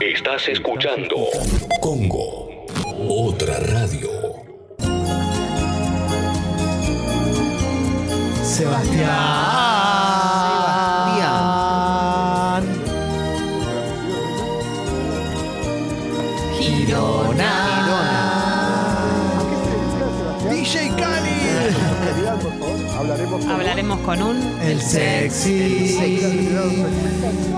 Estás escuchando Congo, otra radio. Sebastián. Con un. El sexy.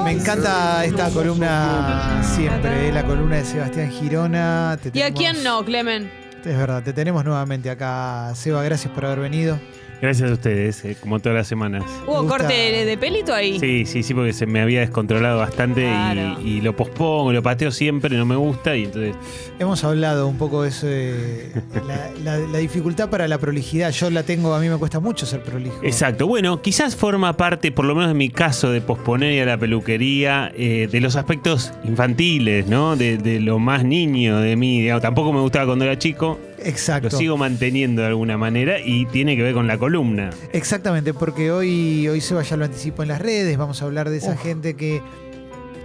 Me encanta esta columna siempre, eh, la columna de Sebastián Girona. Te ¿Y a tenemos- quién no, Clemen? Es verdad, te tenemos nuevamente acá. Seba, gracias por haber venido. Gracias a ustedes, eh, como todas las semanas. ¿Hubo corte de, de pelito ahí? Sí, sí, sí, porque se me había descontrolado bastante Claro. y, y lo pospongo, lo pateo siempre, no me gusta y entonces... Hemos hablado un poco de eso, de la, la- la dificultad para la prolijidad. Yo la tengo, a mí me cuesta mucho ser prolijo. Exacto, bueno, quizás forma parte, por lo menos en mi caso, de posponer ir a la peluquería, eh, de los aspectos infantiles, ¿no? De, de lo más niño de mí, digamos. Tampoco me gustaba cuando era chico, lo Exacto. sigo manteniendo de alguna manera y tiene que ver con la columna. Exactamente, porque hoy, hoy Seba ya lo anticipó en las redes, vamos a hablar de esa gente que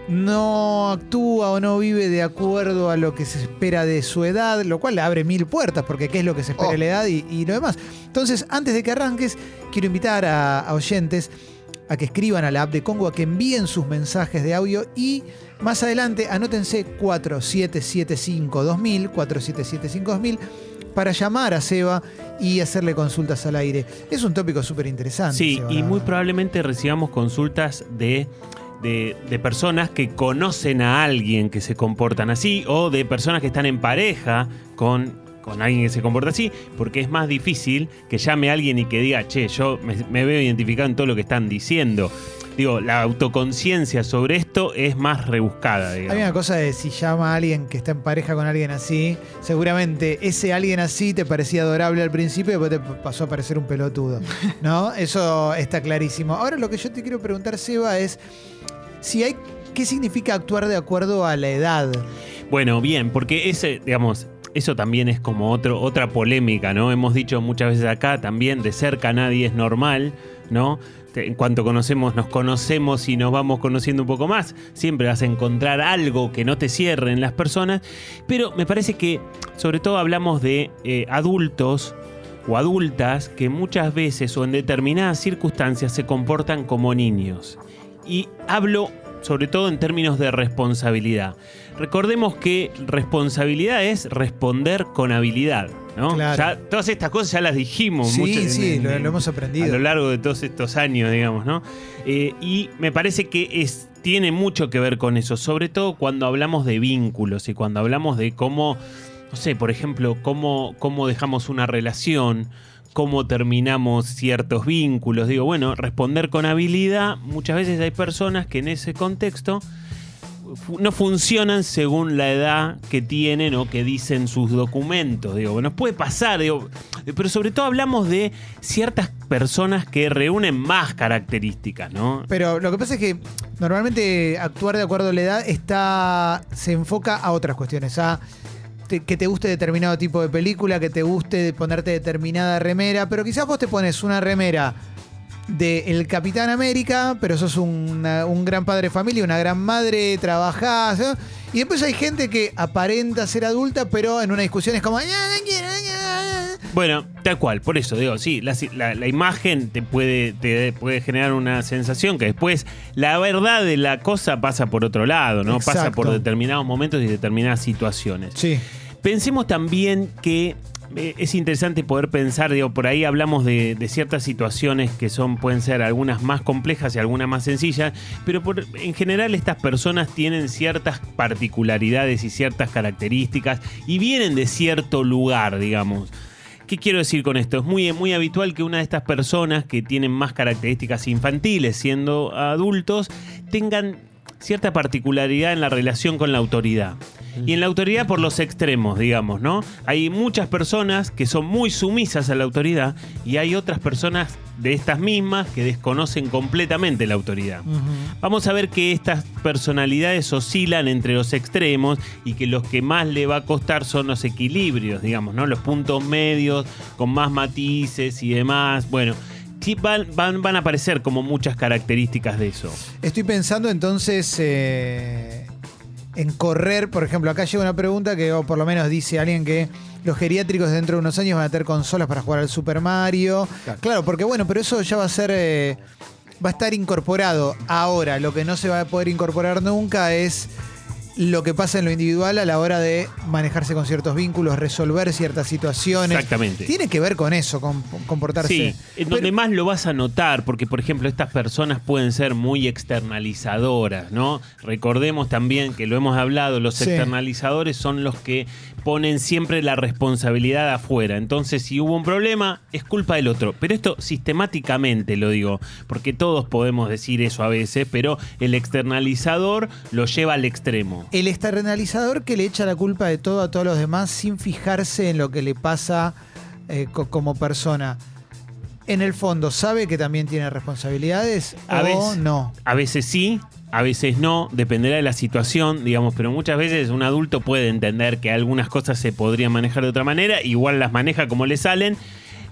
no actúa o no vive de acuerdo a lo que se espera de su edad, lo cual le abre mil puertas, porque qué es lo que se espera de la edad y, y lo demás. Entonces, antes de que arranques, quiero invitar a, a oyentes a que escriban a la app de Congo, a que envíen sus mensajes de audio y más adelante anótense 4775-2000, 4775-2000 para llamar a Seba y hacerle consultas al aire. Es un tópico súper interesante. Sí, y muy probablemente recibamos consultas de, de, de personas que conocen a alguien que se comportan así o de personas que están en pareja con, con alguien que se comporta así, porque es más difícil que llame a alguien y que diga, che, yo me, me veo identificado en todo lo que están diciendo. Digo, la autoconciencia sobre esto es más rebuscada, Hay una cosa de si llama a alguien que está en pareja con alguien así, seguramente ese alguien así te parecía adorable al principio y después te pasó a parecer un pelotudo. ¿No? Eso está clarísimo. Ahora lo que yo te quiero preguntar, Seba, es si hay. ¿Qué significa actuar de acuerdo a la edad? Bueno, bien, porque ese, digamos, eso también es como otra polémica, ¿no? Hemos dicho muchas veces acá también, de cerca nadie es normal, ¿no? En cuanto conocemos, nos conocemos y nos vamos conociendo un poco más, siempre vas a encontrar algo que no te cierre en las personas, pero me parece que sobre todo hablamos de eh, adultos o adultas que muchas veces o en determinadas circunstancias se comportan como niños. Y hablo sobre todo en términos de responsabilidad. Recordemos que responsabilidad es responder con habilidad. ¿no? Claro. Ya, todas estas cosas ya las dijimos Sí, mucho en- sí, en- lo, en- lo hemos a aprendido. lo largo de todos estos años, digamos, ¿no? Eh, y me parece que es, tiene mucho que ver con eso, sobre todo cuando hablamos de vínculos y cuando hablamos de cómo, no sé, por ejemplo, cómo, cómo dejamos una relación, cómo terminamos ciertos vínculos. Digo, bueno, responder con habilidad, muchas veces hay personas que en ese contexto no funcionan según la edad que tienen o que dicen sus documentos. Digo, nos puede pasar, digo, pero sobre todo hablamos de ciertas personas que reúnen más características, ¿no? Pero lo que pasa es que normalmente actuar de acuerdo a la edad está se enfoca a otras cuestiones, a que te guste determinado tipo de película, que te guste ponerte determinada remera, pero quizás vos te pones una remera de El Capitán América, pero sos una- un gran padre de familia, una gran madre, trabajás, ¿no? y después hay gente que aparenta ser adulta, pero en una discusión es como... "Ah, no quiero, ah". Bueno, tal cual, por eso digo, sí, la, la- la imagen te puede, te puede generar una sensación que después la verdad de la cosa pasa por otro lado, ¿no? Pasa por determinados momentos y determinadas situaciones. Sí, Pensemos también que eh, es interesante poder pensar, digo, por ahí hablamos de, ciertas situaciones que son, pueden ser algunas más complejas y algunas más sencillas, pero en general estas personas tienen ciertas particularidades y ciertas características y vienen de cierto lugar, digamos. ¿Qué quiero decir con esto? Es muy, muy habitual que una de estas personas que tienen más características infantiles siendo adultos tengan cierta particularidad en la relación con la autoridad. Y en la autoridad por los extremos, digamos, ¿no? Hay muchas personas que son muy sumisas a la autoridad y hay otras personas de estas mismas que desconocen completamente la autoridad. Vamos a ver que estas personalidades oscilan entre los extremos y que los que más le va a costar son los equilibrios, digamos, ¿no? Los puntos medios con más matices y demás. Bueno, sí van, van, van a aparecer como muchas características de eso. Estoy pensando entonces, eh, en correr. Por ejemplo, acá llega una pregunta que, o por lo menos dice alguien que los geriátricos dentro de unos años van a tener consolas para jugar al Super Mario. Claro, porque bueno, pero eso ya va a ser. eh, va a estar incorporado. Ahora, lo que no se va a poder incorporar nunca es lo que pasa en lo individual a la hora de manejarse con ciertos vínculos, resolver ciertas situaciones. Exactamente. Tiene que ver con eso, con comportarse. Sí, en donde Pero- más lo vas a notar, porque por ejemplo estas personas pueden ser muy externalizadoras, ¿no? Recordemos también que lo hemos hablado, los Sí. externalizadores son los que ponen siempre la responsabilidad afuera. Entonces, si hubo un problema, es culpa del otro. Pero esto sistemáticamente lo digo, porque todos podemos decir eso a veces, pero el externalizador lo lleva al extremo. El externalizador que le echa la culpa de todo a todos los demás sin fijarse en lo que le pasa eh, co- como persona. En el fondo, ¿sabe que también tiene responsabilidades A o veces- no? A veces sí, a veces no, dependerá de la situación, digamos, pero muchas veces un adulto puede entender que algunas cosas se podrían manejar de otra manera, igual las maneja como le salen.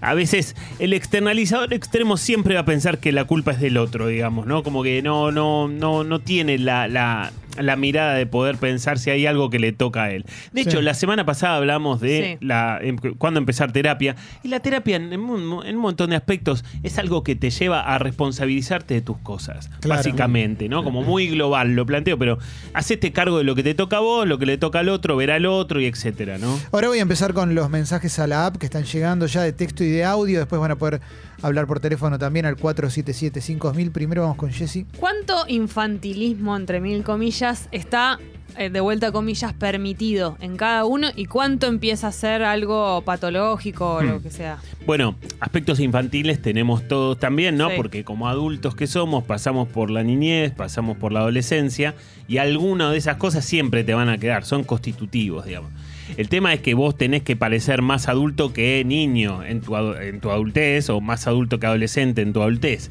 A veces el externalizador extremo siempre va a pensar que la culpa es del otro, digamos, ¿no? Como que no, no, no, no tiene la, la- la mirada de poder pensar si hay algo que le toca a él. De Sí. hecho, la semana pasada hablamos de Sí. la em- cuándo empezar terapia. Y la terapia, en un, en un montón de aspectos, es algo que te lleva a responsabilizarte de tus cosas, Claro. básicamente, ¿no? Como muy global lo planteo, pero hacete cargo de lo que te toca a vos, lo que le toca al otro, ver al otro y etcétera, ¿no? Ahora voy a empezar con los mensajes a la app que están llegando ya de texto y de audio. Después van a poder hablar por teléfono también al 477-5000. Primero vamos con Jessy. ¿Cuánto infantilismo, entre mil comillas, está, eh, de vuelta a comillas, permitido en cada uno y cuánto empieza a ser algo patológico o Hmm. lo que sea? Bueno, aspectos infantiles tenemos todos también, ¿no? Sí. Porque como adultos que somos, pasamos por la niñez, pasamos por la adolescencia y algunas de esas cosas siempre te van a quedar, son constitutivos, digamos. El tema es que vos tenés que parecer más adulto que niño en tu, en tu adultez o más adulto que adolescente en tu adultez.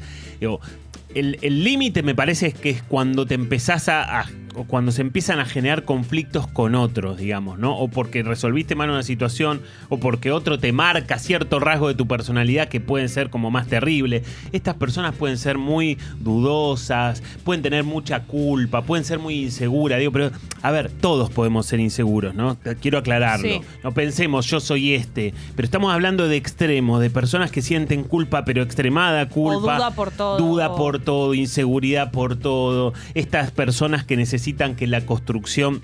El límite me parece es que es cuando te empezás a- o cuando se empiezan a generar conflictos con otros, digamos, ¿no? O porque resolviste mal una situación, o porque otro te marca cierto rasgo de tu personalidad que pueden ser como más terrible. Estas personas pueden ser muy dudosas, pueden tener mucha culpa, pueden ser muy inseguras, digo, pero a ver, todos podemos ser inseguros, ¿no? Quiero aclararlo. Sí. No pensemos, yo soy este, pero estamos hablando de extremos, de personas que sienten culpa, pero extremada culpa. duda por todo. Duda por todo, inseguridad por todo. Estas personas que necesitan que la construcción,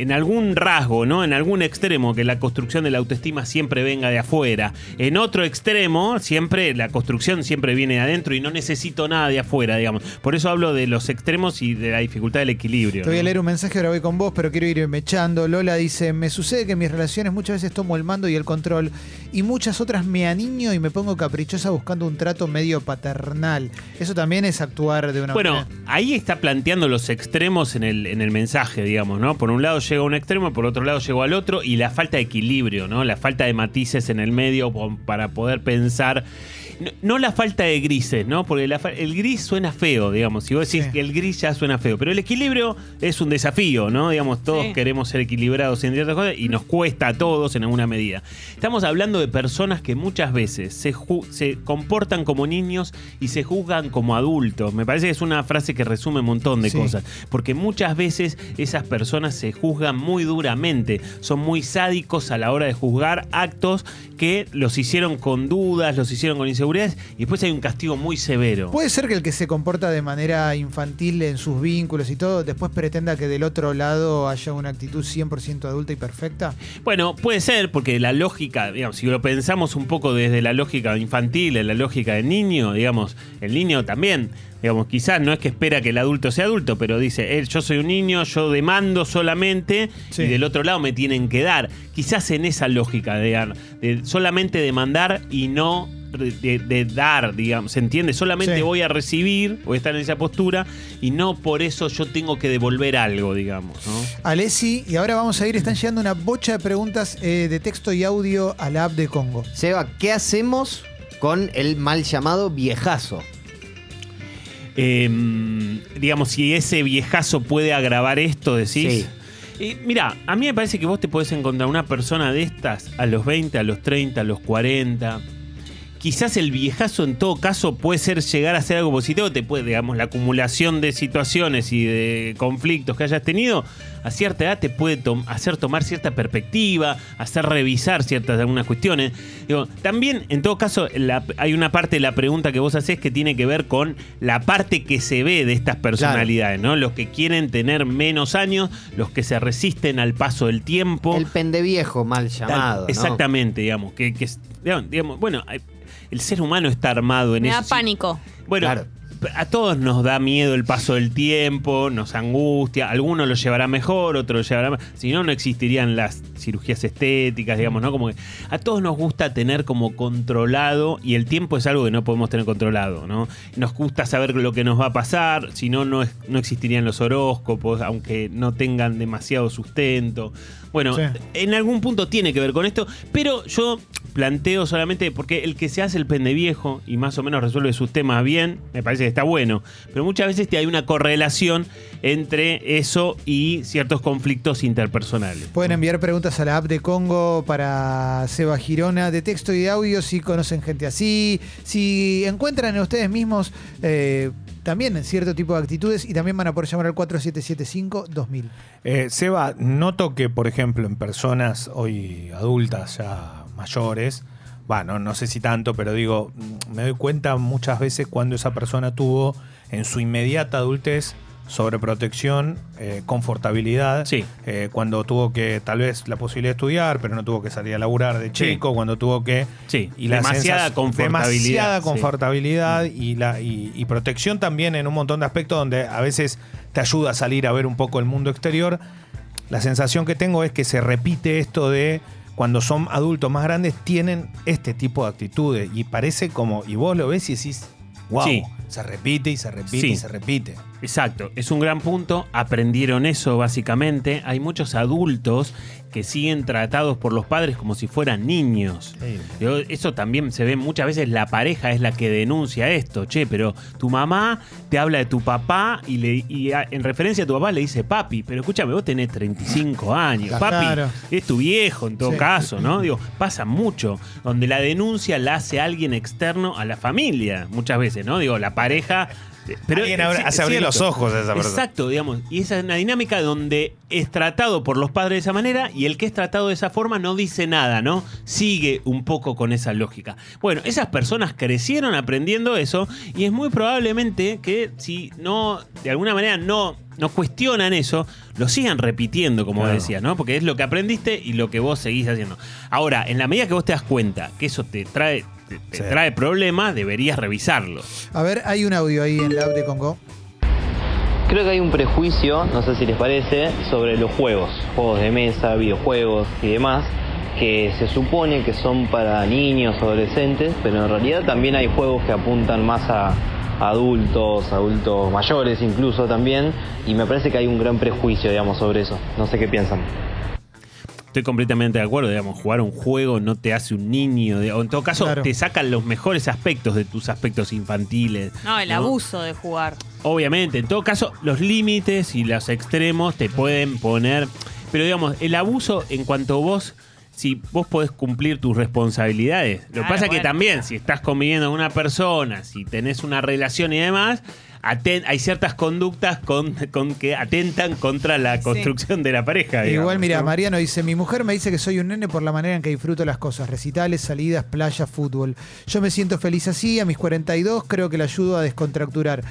en algún rasgo, ¿no? En algún extremo, que la construcción de la autoestima siempre venga de afuera. En otro extremo, siempre la construcción siempre viene de adentro y no necesito nada de afuera, digamos. Por eso hablo de los extremos y de la dificultad del equilibrio. Te voy a leer un mensaje, ahora voy con vos, pero quiero ir mechando. Lola dice, me sucede que en mis relaciones muchas veces tomo el mando y el control y muchas otras me aniño y me pongo caprichosa buscando un trato medio paternal. Eso también es actuar de una Bueno, manera. ahí está planteando los extremos en el, en el mensaje, digamos, ¿no? Por un lado llega a un extremo, por otro lado llegó al otro, y la falta de equilibrio, ¿no? La falta de matices en el medio para poder pensar. No, no la falta de grises, ¿no? Porque la el gris suena feo, digamos. Si vos decís Sí. que el gris ya suena feo, pero el equilibrio es un desafío, ¿no? Digamos, todos Sí. queremos ser equilibrados en ciertas cosas y nos cuesta a todos en alguna medida. Estamos hablando de personas que muchas veces se, comportan como niños y se juzgan como adultos. Me parece que es una frase que resume un montón de Sí. cosas. Porque muchas veces esas personas se juzgan muy duramente. Son muy sádicos a la hora de juzgar actos que los hicieron con dudas, los hicieron con inseguridades y después hay un castigo muy severo. Puede ser que el que se comporta de manera infantil en sus vínculos y todo, después pretenda que del otro lado haya una actitud 100% adulta y perfecta. Bueno, puede ser, porque la lógica, digamos, si lo pensamos un poco desde la lógica infantil, en la lógica del niño, digamos, el niño también, digamos, quizás no es que espera que el adulto sea adulto, pero dice, él, yo soy un niño, yo demando solamente Sí. y del otro lado me tienen que dar. Quizás en esa lógica de, solamente demandar y no de, de dar, digamos, ¿se entiende? Solamente Sí. voy a recibir, voy a estar en esa postura y no por eso yo tengo que devolver algo, digamos, ¿no? Alessi, y ahora vamos a ir, están llegando una bocha de preguntas eh, de texto y audio a la app de Congo. Seba, ¿qué hacemos con el mal llamado viejazo? Eh, digamos, si ese viejazo puede agravar esto, decís. Sí. Eh, mira, a mí me parece que vos te podés encontrar una persona de estas a los 20, a los 30, a los 40, quizás el viejazo en todo caso puede ser llegar a ser algo positivo, te puede, digamos, la acumulación de situaciones y de conflictos que hayas tenido, a cierta edad te puede tom- hacer tomar cierta perspectiva, hacer revisar ciertas algunas cuestiones. Digo, también, en todo caso, la- hay una parte de la pregunta que vos haces que tiene que ver con la parte que se ve de estas personalidades, ¿no? Los que quieren tener menos años, los que se resisten al paso del tiempo. El pendeviejo mal Tal- llamado. ¿no? Exactamente, digamos. Que, que digamos, digamos, bueno, hay- el ser humano está armado en Me eso. da pánico. Bueno, Claro. a todos nos da miedo el paso del tiempo, nos angustia. Algunos lo llevará mejor, otros lo llevará más. Si no, no existirían las cirugías estéticas, digamos, ¿no? Como que a todos nos gusta tener como controlado, y el tiempo es algo que no podemos tener controlado, ¿no? Nos gusta saber lo que nos va a pasar, si no, no, es- no existirían los horóscopos, aunque no tengan demasiado sustento. Bueno, Sí. en algún punto tiene que ver con esto, pero yo planteo solamente porque el que se hace el pendeviejo y más o menos resuelve sus temas bien, me parece que está bueno, pero muchas veces hay una correlación entre eso y ciertos conflictos interpersonales. Pueden enviar preguntas a la app de Congo para Seba Girona de texto y de audio si conocen gente así, si encuentran en ustedes mismos eh, también en cierto tipo de actitudes y también van a poder llamar al 4775-2000. Eh, Seba, noto que, por ejemplo, en personas hoy adultas, ya mayores, bueno, no sé si tanto, pero digo, mm, me doy cuenta muchas veces cuando esa persona tuvo en su inmediata adultez sobreprotección, eh, confortabilidad, Sí. eh, cuando tuvo que tal vez la posibilidad de estudiar, pero no tuvo que salir a laburar de Sí. chico, cuando tuvo que Sí, y la demasiada confortabilidad. demasiada sí. confortabilidad y, la, y, y protección también en un montón de aspectos donde a veces te ayuda a salir a ver un poco el mundo exterior. La sensación que tengo es que se repite esto de cuando son adultos más grandes tienen este tipo de actitudes y parece como, y vos lo ves y decís, wow, Sí. se repite y se repite Sí. y se repite. Exacto, es un gran punto. Aprendieron eso básicamente. Hay muchos adultos que siguen tratados por los padres como si fueran niños. Eso también se ve muchas veces la pareja es la que denuncia esto, che, pero tu mamá te habla de tu papá y, le, y a- en referencia a tu papá le dice papi, pero escúchame, vos tenés 35 años, papi, Claro. es tu viejo en todo Sí. caso, ¿no? Digo, pasa mucho, donde la denuncia la hace alguien externo a la familia, muchas veces, ¿no? Digo, la pareja... Pero Alguien hace abrir los ojos a esa persona. Exacto, digamos. Y esa es una dinámica donde es tratado por los padres de esa manera y el que es tratado de esa forma no dice nada, ¿no? Sigue un poco con esa lógica. Bueno, esas personas crecieron aprendiendo eso y es muy probablemente que si no, de alguna manera no, no cuestionan eso, lo sigan repitiendo, como Claro. decías, ¿no? Porque es lo que aprendiste y lo que vos seguís haciendo. Ahora, en la medida que vos te das cuenta que eso te trae, te, te Sí. trae problemas, deberías revisarlo. A ver, hay un audio ahí en la app de Congo. Creo que hay un prejuicio, no sé si les parece, sobre los juegos, juegos de mesa, videojuegos y demás, que se supone que son para niños, adolescentes, pero en realidad también hay juegos que apuntan más a adultos, adultos mayores incluso también, y me parece que hay un gran prejuicio, digamos, sobre eso. No sé qué piensan. Estoy completamente de acuerdo, digamos, jugar un juego no te hace un niño, o en todo caso Claro. te sacan los mejores aspectos de tus aspectos infantiles. No, el abuso de jugar. Obviamente, en todo caso, los límites y los extremos te pueden poner, pero digamos, el abuso en cuanto vos, si vos podés cumplir tus responsabilidades, lo que Claro, pasa es que también, si estás conviviendo con una persona, si tenés una relación y demás, aten- hay ciertas conductas con, con que atentan contra la construcción de la pareja. digamos, Igual, mira, ¿no? Mariano dice, mi mujer me dice que soy un nene por la manera en que disfruto las cosas, recitales, salidas, playa, fútbol. Yo me siento feliz así, a mis 42 creo que le ayudo a descontracturar.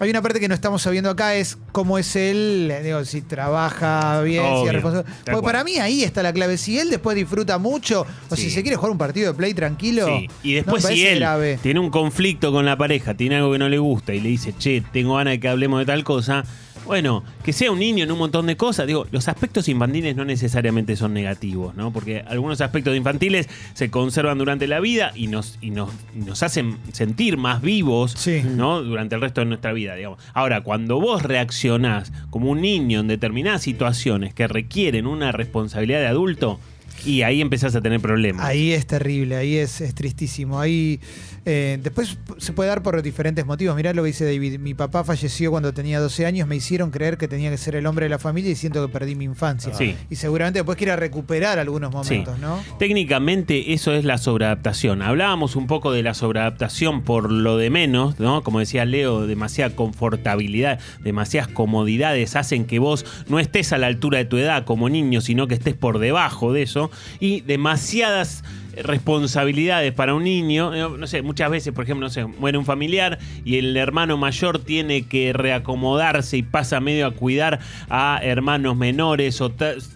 Hay una parte que no estamos sabiendo acá, es cómo es él, eh, digo, si trabaja bien, si es responsable. Porque para mí ahí está la clave. Si él después disfruta mucho, o Sí. si se quiere jugar un partido de play tranquilo, Sí, Y después si él grave. tiene un conflicto con la pareja, tiene algo que no le gusta y le dice, che, tengo ganas de que hablemos de tal cosa, bueno, que sea un niño en un montón de cosas. Digo, los aspectos infantiles no necesariamente son negativos, ¿no? Porque algunos aspectos infantiles se conservan durante la vida y nos, y nos, y nos hacen sentir más vivos, Sí. ¿no? Durante el resto de nuestra vida, digamos. Ahora, cuando vos reaccionás como un niño en determinadas situaciones que requieren una responsabilidad de adulto, Y ahí empezás a tener problemas. Ahí es terrible, ahí es, es tristísimo. Ahí eh, después se puede dar por diferentes motivos. Mirá lo que dice David. Mi papá falleció cuando tenía 12 años, me hicieron creer que tenía que ser el hombre de la familia y siento que perdí mi infancia. Sí. Y seguramente después quiera recuperar algunos momentos, Sí. ¿no? Técnicamente eso es la sobreadaptación. Hablábamos un poco de la sobreadaptación por lo de menos, ¿no? Como decía Leo, demasiada confortabilidad, demasiadas comodidades hacen que vos no estés a la altura de tu edad como niño, sino que estés por debajo de eso. Y demasiadas responsabilidades para un niño, eh, no sé, muchas veces, por ejemplo, no sé, muere un familiar y el hermano mayor tiene que reacomodarse y pasa medio a cuidar a hermanos menores o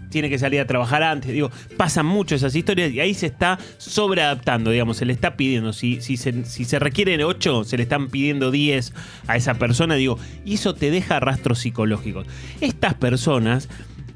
tiene que salir a trabajar antes, digo, pasan mucho esas historias y ahí se está sobreadaptando, digamos, se le está pidiendo, si, si, se, si se requieren 8, se le están pidiendo 10 a esa persona, digo, y eso te deja rastros psicológicos. Estas personas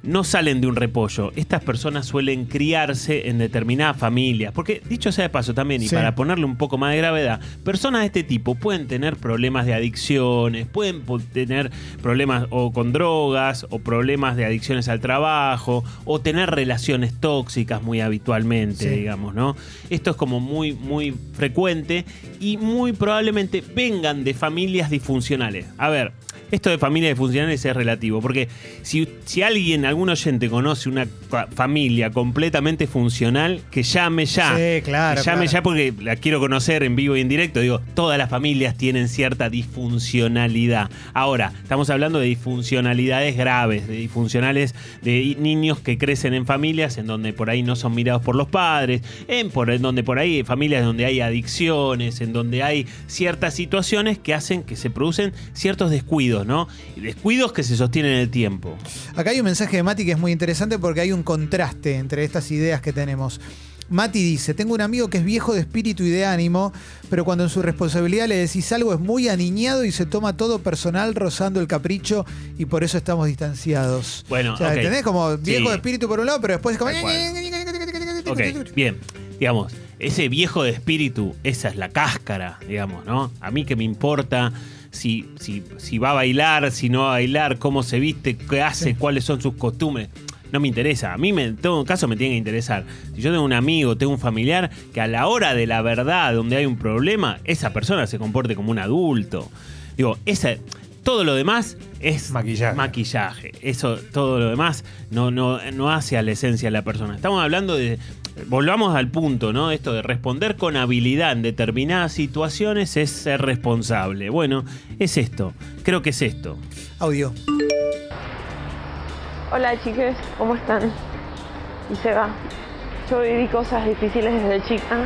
no salen de un repollo. Estas personas suelen criarse en determinadas familias. Porque, dicho sea de paso también, y Sí. para ponerle un poco más de gravedad, personas de este tipo pueden tener problemas de adicciones, pueden tener problemas o con drogas, o problemas de adicciones al trabajo, o tener relaciones tóxicas muy habitualmente, Sí. digamos, ¿no? Esto es como muy, muy frecuente y muy probablemente vengan de familias disfuncionales. A ver, esto de familias disfuncionales es relativo, porque si, si alguien, algún oyente conoce una familia completamente funcional, que llame ya. Sí, claro, Que llame claro. ya porque la quiero conocer en vivo y en directo. Digo, todas las familias tienen cierta disfuncionalidad. Ahora, estamos hablando de disfuncionalidades graves, de disfuncionales de niños que crecen en familias en donde por ahí no son mirados por los padres, en, por, en donde por ahí familias donde hay adicciones, en donde hay ciertas situaciones que hacen que se producen ciertos descuidos, ¿no? Descuidos que se sostienen en el tiempo. Acá hay un mensaje de Mati que es muy interesante porque hay un contraste entre estas ideas que tenemos. Mati dice, tengo un amigo que es viejo de espíritu y de ánimo, pero cuando en su responsabilidad le decís algo es muy aniñado y se toma todo personal rozando el capricho y por eso estamos distanciados. Bueno, o sea, ok. ¿entendés? Como viejo Sí. de espíritu por un lado, pero después es como... Ok, bien. Digamos, ese viejo de espíritu, esa es la cáscara, digamos, ¿no? A mí que me importa si, si, si va a bailar, si no va a bailar, cómo se viste, qué hace, Sí. cuáles son sus costumbres. No me interesa. A mí, me, en todo caso, me tiene que interesar. Si yo tengo un amigo, tengo un familiar, que a la hora de la verdad, donde hay un problema, esa persona se comporte como un adulto. Digo, esa, todo lo demás es Maquillaje. maquillaje. Eso, todo lo demás no, no, no hace a la esencia de la persona. Estamos hablando de. Volvamos al punto, ¿no? Esto de responder con habilidad en determinadas situaciones es ser responsable. Bueno, es esto. Creo que es esto. Audio. Hola chiques, ¿cómo están? Y se va. Yo viví cosas difíciles desde chica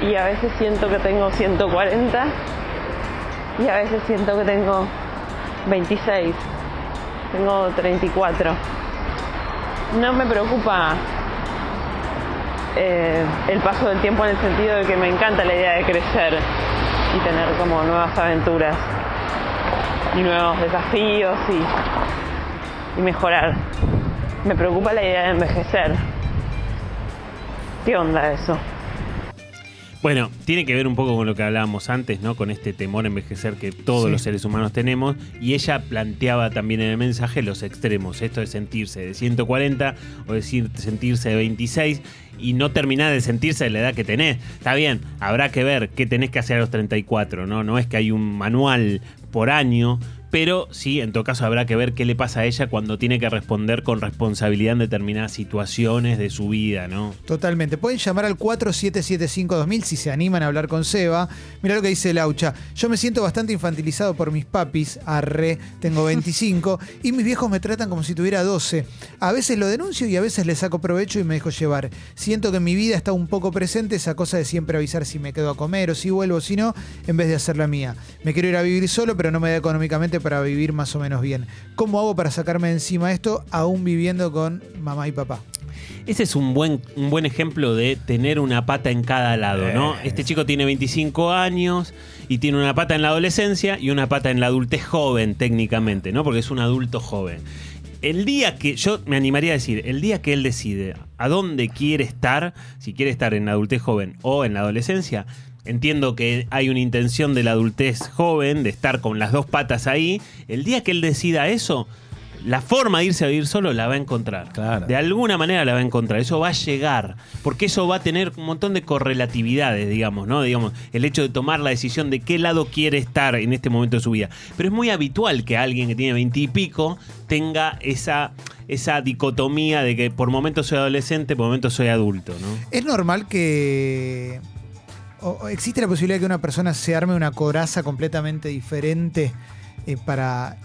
y a veces siento que tengo 140 y a veces siento que tengo 26, tengo 34. No me preocupa eh, el paso del tiempo en el sentido de que me encanta la idea de crecer y tener como nuevas aventuras y nuevos desafíos y, y mejorar. Me preocupa la idea de envejecer. ¿Qué onda eso? Bueno, tiene que ver un poco con lo que hablábamos antes, ¿no? Con este temor a envejecer que todos Sí. los seres humanos tenemos. Y ella planteaba también en el mensaje los extremos. Esto de sentirse de 140 o decir sentirse de 26 y no terminar de sentirse de la edad que tenés. Está bien, habrá que ver qué tenés que hacer a los 34, ¿no? No es que hay un manual por año. Pero sí, en todo caso habrá que ver qué le pasa a ella cuando tiene que responder con responsabilidad en determinadas situaciones de su vida, ¿no? Totalmente. Pueden llamar al 4775-2000 si se animan a hablar con Seba. Mira lo que dice Laucha. Yo me siento bastante infantilizado por mis papis. Arre, tengo 25. y mis viejos me tratan como si tuviera 12. A veces lo denuncio y a veces le saco provecho y me dejo llevar. Siento que en mi vida está un poco presente esa cosa de siempre avisar si me quedo a comer o si vuelvo o si no, en vez de hacer la mía. Me quiero ir a vivir solo, pero no me da económicamente para vivir más o menos bien. ¿Cómo hago para sacarme de encima esto aún viviendo con mamá y papá? Ese es un buen, un buen ejemplo de tener una pata en cada lado, ¿no? Este chico tiene 25 años y tiene una pata en la adolescencia y una pata en la adultez joven, técnicamente, ¿no? Porque es un adulto joven. El día que, yo me animaría a decir, el día que él decide a dónde quiere estar, si quiere estar en la adultez joven o en la adolescencia, entiendo que hay una intención de la adultez joven de estar con las dos patas ahí. El día que él decida eso, la forma de irse a vivir solo la va a encontrar. Claro. De alguna manera la va a encontrar. Eso va a llegar. Porque eso va a tener un montón de correlatividades, digamos, ¿no? Digamos, el hecho de tomar la decisión de qué lado quiere estar en este momento de su vida. Pero es muy habitual que alguien que tiene veintipico tenga esa, esa dicotomía de que por momentos soy adolescente, por momentos soy adulto, ¿no? Es normal que. Existe la posibilidad de que una persona se arme una coraza completamente diferente eh, para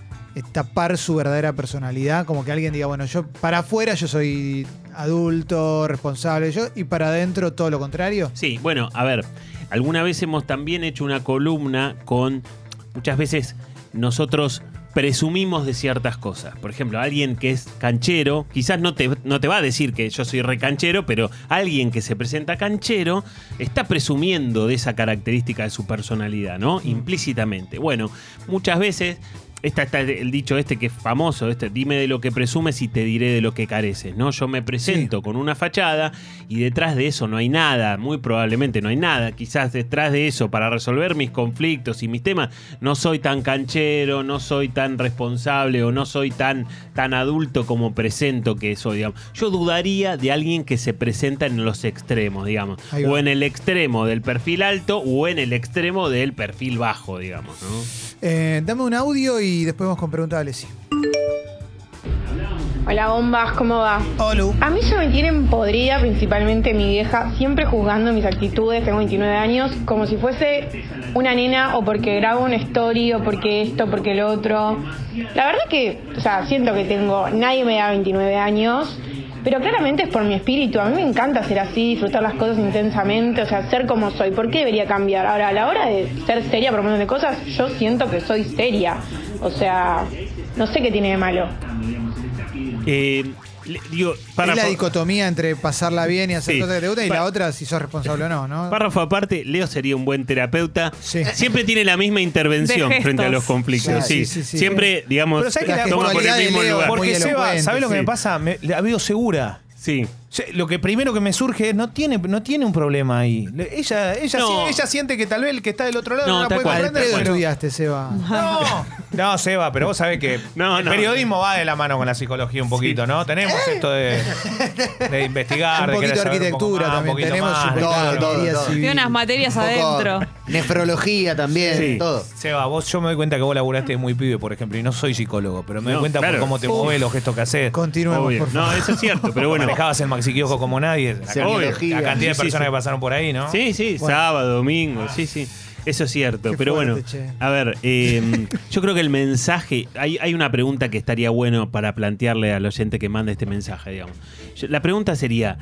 tapar su verdadera personalidad. Como que alguien diga, bueno, yo para afuera yo soy adulto, responsable, yo, y para adentro todo lo contrario. Sí, bueno, a ver, alguna vez hemos también hecho una columna con, muchas veces nosotros presumimos de ciertas cosas. Por ejemplo, alguien que es canchero, quizás no te, no te va a decir que yo soy recanchero, pero alguien que se presenta canchero está presumiendo de esa característica de su personalidad, ¿no? Implícitamente. Bueno, muchas veces Está, está el dicho este que es famoso, este, dime de lo que presumes y te diré de lo que careces, ¿no? Yo me presento con una fachada y detrás de eso no hay nada, muy probablemente no hay nada. Quizás detrás de eso, para resolver mis conflictos y mis temas, no soy tan canchero, no soy tan responsable o no soy tan, tan adulto como presento que soy, digamos. Yo dudaría de alguien que se presenta en los extremos, digamos. O en el extremo del perfil alto o en el extremo del perfil bajo, digamos, ¿no? Eh, dame un audio y después vamos con pregunta de Alessi. Hola bombas, ¿cómo va? Olu. A mí se me tienen podrida principalmente mi vieja, siempre juzgando mis actitudes, tengo 29 años, como si fuese una nena o porque grabo una story o porque esto, porque lo otro. La verdad que, o sea, siento que tengo, nadie me da 29 años, pero claramente es por mi espíritu, a mí me encanta ser así, disfrutar las cosas intensamente, o sea, ser como soy, ¿por qué debería cambiar? Ahora, a la hora de ser seria por montón de cosas, yo siento que soy seria, o sea, no sé qué tiene de malo. Eh, le- digo, Es párrafo, la dicotomía entre pasarla bien y hacer Sí. cosas que te gustan y Pa- la otra si sos responsable o no, ¿no? párrafo aparte, Leo sería un buen terapeuta. Sí. Siempre tiene la misma intervención De gestos. frente a los conflictos. Sí, Sí, sí, sí, sí. Siempre, digamos, Pero ¿sabes La que la toma por el de mismo Leo lugar. muy Porque Seba, elocuente, ¿sabes lo que sí. me pasa? Me, la veo segura. Sí. Sí, Lo que primero que me surge es no tiene, no tiene un problema ahí. Ella, ella, No. sí- ella siente que tal vez el que está del otro lado No, no, la puede cual. Al comprender. pero- estudiaste, Seba. No, no, Seba, pero vos sabés que No, el no. periodismo va de la mano con la psicología un poquito, ¿no? Tenemos esto de, de investigar, Un de poquito de un arquitectura más, un también. poquito Tenemos más, su Todo, claro. todo, todo. Tiene unas materias Un adentro. Nefrología también, Sí. todo. Seba, vos yo me doy cuenta que vos laburaste muy pibe, por ejemplo, y no soy psicólogo, pero me doy No, cuenta claro. por cómo te mueves, los gestos que haces. Continuemos, por favor. No, eso es cierto, pero bueno. Manejabas el maxi kiosco como nadie. La, Semiología. cantidad- la cantidad de Sí, sí, personas sí. que pasaron por ahí, ¿no? Sí, sí, Bueno. sábado, domingo, sí, sí. Eso es cierto. Qué pero fuerte, bueno, che. a ver, eh, yo creo que el mensaje, hay, hay una pregunta que estaría bueno para plantearle al oyente que manda este mensaje, digamos. Yo- La pregunta sería,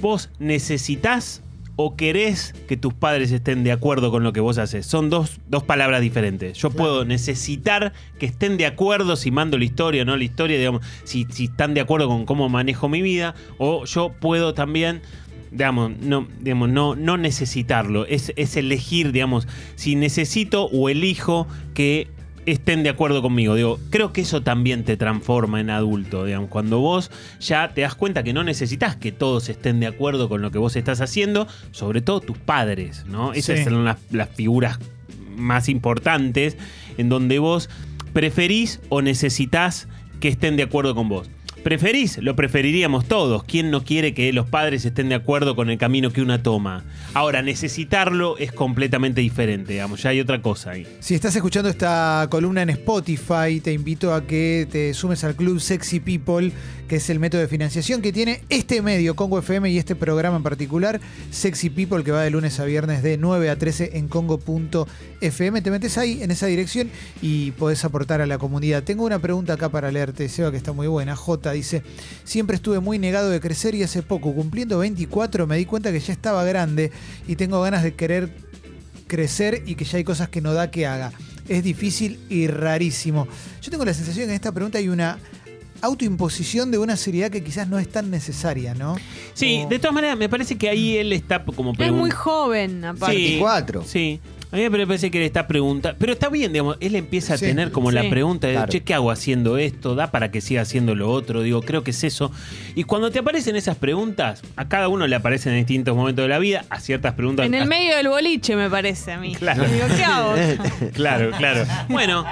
¿vos necesitas o querés que tus padres estén de acuerdo con lo que vos haces? Son dos, dos palabras diferentes. Yo puedo necesitar que estén de acuerdo si mando la historia o no la historia, digamos, si, si están de acuerdo con cómo manejo mi vida, o yo puedo también digamos, no, digamos, no, no necesitarlo. Es, es elegir, digamos, si necesito o elijo que estén de acuerdo conmigo. Digo, creo que eso también te transforma en adulto, digamos, cuando vos ya te das cuenta que no necesitas que todos estén de acuerdo con lo que vos estás haciendo, sobre todo tus padres, ¿no? Esas Sí. son las, las figuras más importantes en donde vos preferís o necesitas que estén de acuerdo con vos. Preferís, lo preferiríamos todos. ¿Quién no quiere que los padres estén de acuerdo con el camino que una toma? Ahora, necesitarlo es completamente diferente, digamos, ya hay otra cosa ahí. Si estás escuchando esta columna en Spotify, te invito a que te sumes al club Sexy People, que es el método de financiación que tiene este medio, Congo FM, y este programa en particular, Sexy People, que va de lunes a viernes de 9 a 13 en congo.fm. Te metes ahí, en esa dirección, y podés aportar a la comunidad. Tengo una pregunta acá para leerte, Seba, que está muy buena. J dice, siempre estuve muy negado de crecer y hace poco, cumpliendo 24, me di cuenta que ya estaba grande y tengo ganas de querer crecer y que ya hay cosas que no da que haga. Es difícil y rarísimo. Yo tengo la sensación que en esta pregunta hay una autoimposición de una seriedad que quizás no es tan necesaria, ¿no? Sí, O- de todas maneras, me parece que ahí él está como Es muy joven, aparte. Sí, 24. Sí. A mí me parece que le está preguntando. Pero está bien, digamos, él empieza a Sí. tener como la pregunta de, Claro. che, ¿qué hago haciendo esto? ¿Da para que siga haciendo lo otro? Digo, creo que es eso. Y cuando te aparecen esas preguntas, a cada uno le aparecen en distintos momentos de la vida, a ciertas preguntas. En el medio del boliche, me parece a mí. Claro. Digo, ¿qué hago? Claro, claro. Bueno,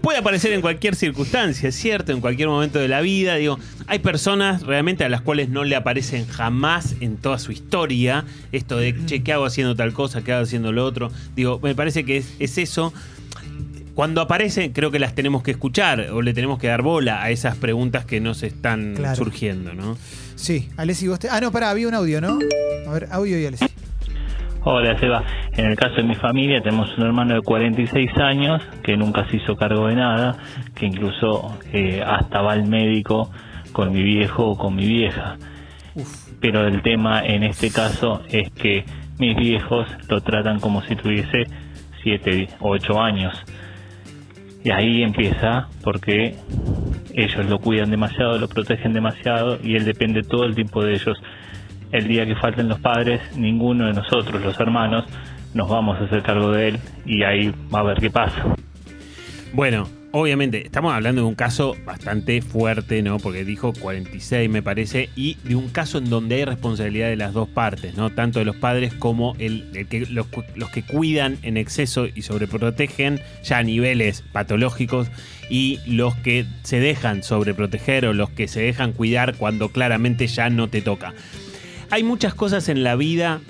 puede aparecer en cualquier circunstancia, es cierto, en cualquier momento de la vida. Digo, hay personas realmente a las cuales no le aparecen jamás en toda su historia esto de, che, ¿qué hago haciendo tal cosa? ¿Qué hago haciendo lo otro? Digo, me parece que es, es eso. Cuando aparecen, creo que las tenemos que escuchar o le tenemos que dar bola a esas preguntas que nos están Claro. surgiendo, ¿no? Sí, Alessi, vos te... Ah, no, pará, había un audio, ¿no? A ver, audio y Alessi. Hola, Seba. En el caso de mi familia tenemos un hermano de 46 años que nunca se hizo cargo de nada, que incluso eh, hasta va al médico con mi viejo o con mi vieja. Pero el tema en este caso es que mis viejos lo tratan como si tuviese 7 o 8 años. Y ahí empieza porque ellos lo cuidan demasiado, lo protegen demasiado y él depende todo el tiempo de ellos. El día que falten los padres, ninguno de nosotros, los hermanos, nos vamos a hacer cargo de él y ahí va a ver qué pasa. Bueno, obviamente, estamos hablando de un caso bastante fuerte, ¿no? Porque dijo 46, me parece, y de un caso en donde hay responsabilidad de las dos partes, ¿no? Tanto de los padres como el, que, los que cuidan en exceso y sobreprotegen ya a niveles patológicos y los que se dejan sobreproteger o los que se dejan cuidar cuando claramente ya no te toca. Hay muchas cosas en la vida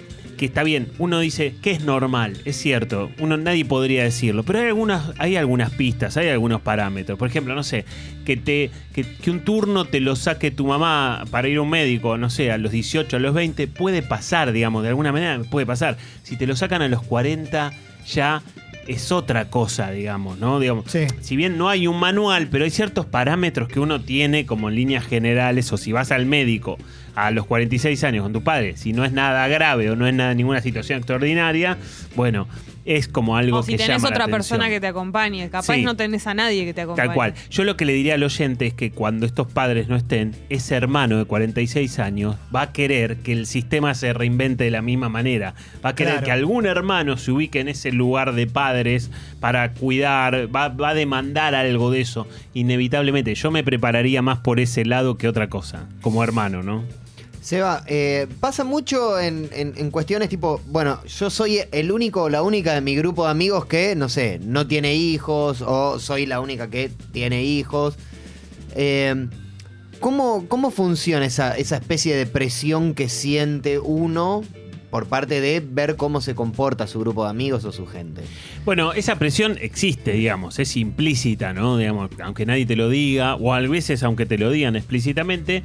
que está bien, uno dice que es normal, es cierto, uno nadie podría decirlo, pero hay algunas, hay algunas pistas, hay algunos parámetros. Por ejemplo, no sé, que te que, que un turno te lo saque tu mamá para ir a un médico, no sé, a los 18, a los 20, puede pasar, digamos, de alguna manera puede pasar. Si te lo sacan a los 40, ya es otra cosa, digamos, ¿no? Digamos, Sí. si bien no hay un manual, pero hay ciertos parámetros que uno tiene como en líneas generales, o si vas al médico a los 46 años con tu padre, si no es nada grave o no es nada, ninguna situación extraordinaria, bueno, es como algo O si que tenés llama la otra persona atención. que te acompañe. Capaz Sí. no tenés a nadie que te acompañe. Tal cual. Yo lo que le diría al oyente es que cuando estos padres no estén, ese hermano de 46 años va a querer que el sistema se reinvente de la misma manera. Va a querer Claro. que algún hermano se ubique en ese lugar de padres para cuidar, va, va a demandar algo de eso. Inevitablemente, yo me prepararía más por ese lado que otra cosa, como hermano, ¿no? Seba, eh, pasa mucho en, en- cuestiones tipo, bueno, yo soy el único o la única de mi grupo de amigos que, no sé, no tiene hijos o soy la única que tiene hijos. Eh, ¿cómo, cómo funciona esa, esa especie de presión que siente uno por parte de ver cómo se comporta su grupo de amigos o su gente? Bueno, esa presión existe, digamos, es implícita, ¿no? Digamos, aunque nadie te lo diga, o a veces aunque te lo digan explícitamente.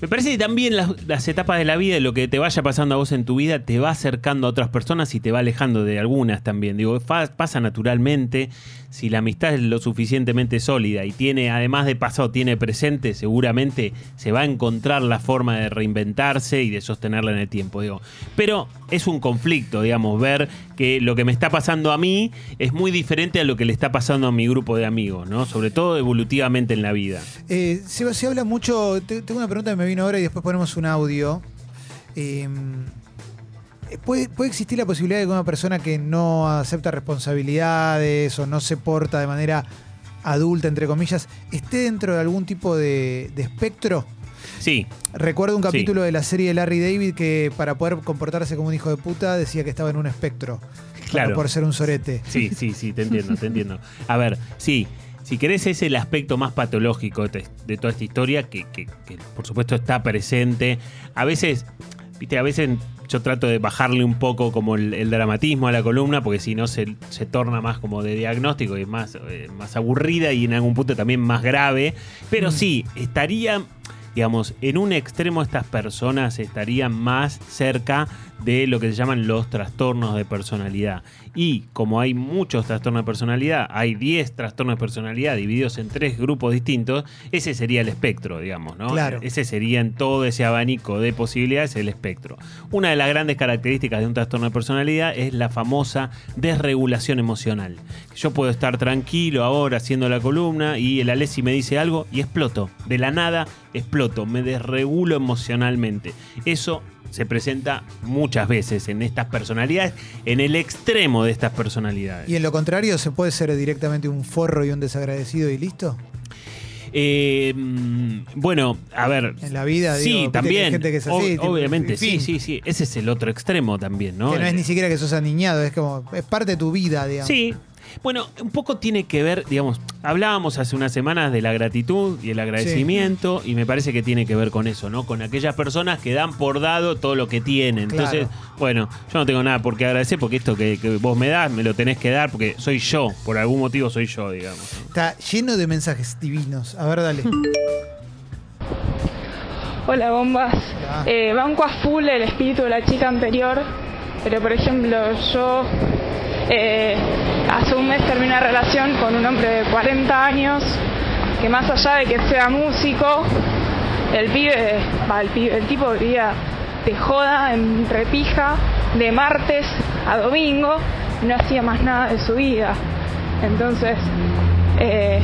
Me parece que también las, etapas de la vida y lo que te vaya pasando a vos en tu vida te va acercando a otras personas y te va alejando de algunas también. Digo, pasa naturalmente. Si la amistad es lo suficientemente sólida y tiene, además de pasado, tiene presente, seguramente se va a encontrar la forma de reinventarse y de sostenerla en el tiempo. Digo. Pero es un conflicto, digamos, ver que lo que me está pasando a mí es muy diferente a lo que le está pasando a mi grupo de amigos, ¿no? Sobre todo evolutivamente en la vida. Eh, se, habla mucho. te- tengo una pregunta que me vino ahora y después ponemos un audio. Eh, ¿puede, existir la posibilidad de que una persona que no acepta responsabilidades o no se porta de manera adulta, entre comillas, esté dentro de algún tipo de espectro? Sí, Recuerdo un Sí. capítulo de la serie de Larry David que para poder comportarse como un hijo de puta decía que estaba en un espectro. Claro. Por ser un sorete. Sí, sí, sí, te entiendo, te entiendo. A ver, sí, si querés es el aspecto más patológico de, de toda esta historia, que, que- que, por supuesto está presente. A veces, viste, a veces yo trato de bajarle un poco como el, el dramatismo a la columna, porque si no se, se torna más como de diagnóstico y es más, eh, más aburrida y en algún punto también más grave. Pero sí, estaría digamos, en un extremo estas personas estarían más cerca de lo que se llaman los trastornos de personalidad. Y como hay muchos trastornos de personalidad, hay 10 trastornos de personalidad divididos en tres grupos distintos, ese sería el espectro, digamos, ¿no? Claro. Ese sería en todo ese abanico de posibilidades el espectro. Una de las grandes características de un trastorno de personalidad es la famosa desregulación emocional. Yo puedo estar tranquilo ahora haciendo la columna y el Alessi me dice algo y exploto. De la nada exploto, me desregulo emocionalmente. Eso se presenta muchas veces en estas personalidades, en el extremo de estas personalidades. Y en lo contrario, ¿se puede ser directamente un forro y un desagradecido y listo? Eh, mm, bueno, a ver. En la vida, sí, digo, hay también. gente que es así, Ob- obviamente, en sí, sí, sí. Ese es el otro extremo también, ¿no? Que no es ni siquiera que sos aniñado, es como, es parte de tu vida, digamos. Sí. Bueno, un poco tiene que ver, digamos, hablábamos hace unas semanas de la gratitud y el agradecimiento y me parece que tiene que ver con eso, ¿no? Con aquellas personas que dan por dado todo lo que tienen. Entonces, bueno, yo no tengo nada por qué agradecer porque esto que, que vos me das, me lo tenés que dar porque soy yo, por algún motivo soy yo, digamos. Está lleno de mensajes divinos. A ver, dale. Hola bombas. Hola. Eh, banco a full el espíritu de la chica anterior, pero por ejemplo yo eh, hace un mes terminé una relación con un hombre de 40 años que más allá de que sea músico, el pibe, el tipo vivía de joda en repija de martes a domingo y no hacía más nada de su vida. Entonces, eh,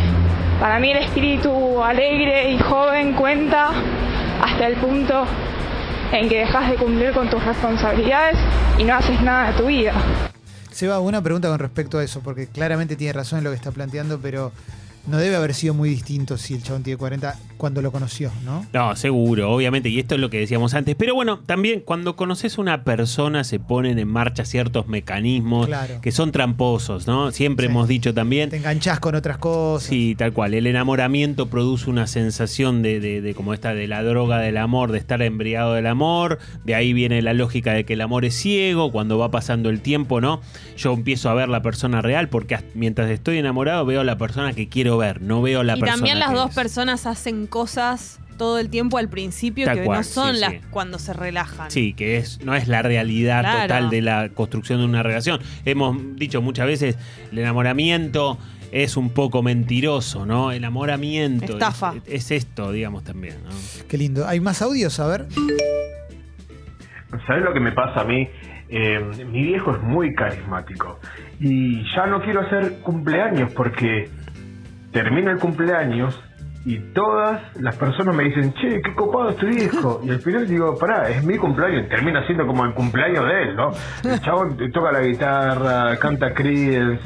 para mí el espíritu alegre y joven cuenta hasta el punto en que dejas de cumplir con tus responsabilidades y no haces nada de tu vida. Seba, una pregunta con respecto a eso, porque claramente tiene razón en lo que está planteando, pero no debe haber sido muy distinto si el chabón tiene 40 cuando lo conoció, ¿no? No, seguro, obviamente, y esto es lo que decíamos antes. Pero bueno, también cuando conoces a una persona se ponen en marcha ciertos mecanismos Claro. que son tramposos, ¿no? Siempre Sí. hemos dicho también. Te enganchás con otras cosas. Sí, tal cual. El enamoramiento produce una sensación de, de- de como esta de la droga del amor, de estar embriagado del amor. De ahí viene la lógica de que el amor es ciego. Cuando va pasando el tiempo, ¿no? Yo empiezo a ver la persona real porque mientras estoy enamorado veo a la persona que quiero ver, no veo a la y persona. también las que dos es. personas hacen cosas todo el tiempo al principio Tal que cual, no son sí, las sí. cuando se relajan. Sí, que es, no es la realidad Claro. total de la construcción de una relación. Hemos dicho muchas veces, el enamoramiento es un poco mentiroso, ¿no? El enamoramiento Estafa. Es, es esto, digamos, también, ¿no? Qué lindo. ¿Hay más audios? A ver. ¿Sabes lo que me pasa a mí? Eh, mi viejo es muy carismático y ya no quiero hacer cumpleaños porque termina el cumpleaños y todas las personas me dicen, che, qué copado es tu viejo. Y al final digo, pará, es mi cumpleaños. Termina siendo como el cumpleaños de él, ¿no? El chavo toca la guitarra, canta Creedence,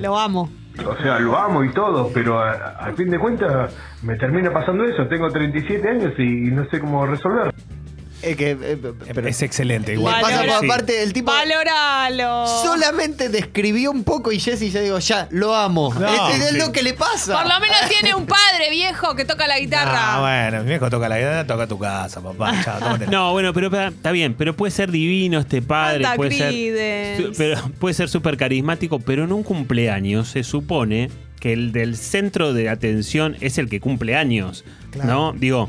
Lo amo. o sea, lo amo y todo, pero al fin de cuentas me termina pasando eso. Tengo 37 años y no sé cómo resolver. Es que, eh, pero- es excelente. Le Igual. pasa por Sí. el tipo Valoralo. solamente describió un poco y Jessy ya digo, ya, lo amo. No, es, es sí. lo que le pasa. Por lo menos tiene un padre viejo que toca la guitarra. Ah, bueno, mi viejo toca la guitarra, toca tu casa, papá. Chao, tómate. No, bueno, pero está bien, pero puede ser divino este padre, Canta puede ser, Creedence. su- pero puede ser súper carismático, pero en un cumpleaños se supone que el del centro de atención es el que cumple años, Claro. ¿no? Digo,